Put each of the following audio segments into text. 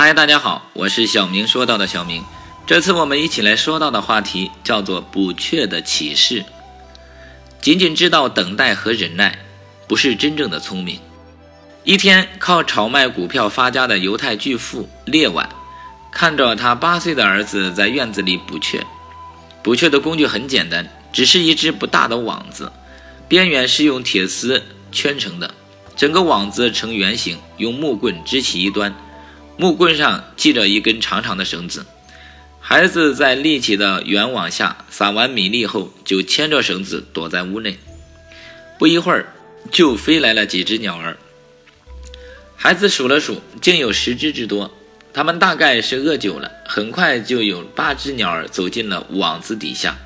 嗨，大家好，我是小明说到的小明。这次我们一起来说到的话题叫做补缺的启示。仅仅知道等待和忍耐，不是真正的聪明。一天，靠炒卖股票发家的犹太巨富列晚，看着他八岁的儿子在院子里补缺。补缺的工具很简单，只是一只不大的网子，边缘是用铁丝圈成的，整个网子呈圆形，用木棍支起一端。木棍上系着一根长长的绳子，孩子在立起的圆网下撒完米粒后，就牵着绳子躲在屋内。不一会儿，就飞来了几只鸟儿。孩子数了数，竟有十只之多。它们大概是饿久了，很快就有八只鸟儿走进了网子底下。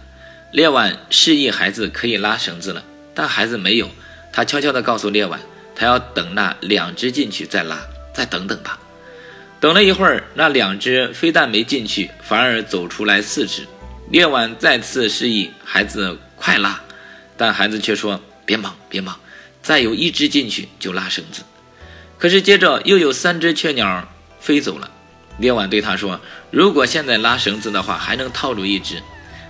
列晚示意孩子可以拉绳子了，但孩子没有。他悄悄地告诉列晚，他要等那两只进去再拉，再等等吧。等了一会儿，那两只非但没进去，反而走出来四只。列晚再次示意孩子快拉，但孩子却说：“别忙，别忙，再有一只进去就拉绳子。”可是接着又有三只雀鸟飞走了。列晚对他说：“如果现在拉绳子的话，还能套住一只。”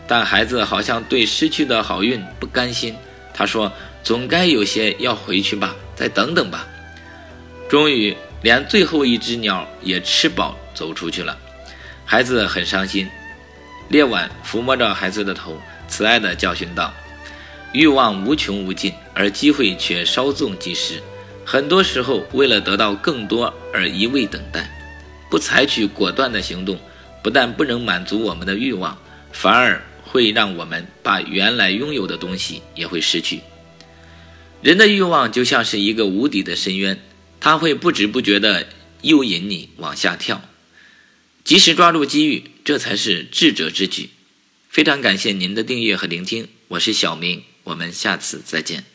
但孩子好像对失去的好运不甘心，他说：“总该有些要回去吧，再等等吧。”终于。连最后一只鸟也吃饱走出去了，孩子很伤心。列晚抚摸着孩子的头，慈爱地教训道：“欲望无穷无尽，而机会却稍纵即逝。很多时候，为了得到更多而一味等待，不采取果断的行动，不但不能满足我们的欲望，反而会让我们把原来拥有的东西也会失去。人的欲望就像是一个无底的深渊。”他会不知不觉地诱引你往下跳，及时抓住机遇，这才是智者之举。非常感谢您的订阅和聆听，我是小明，我们下次再见。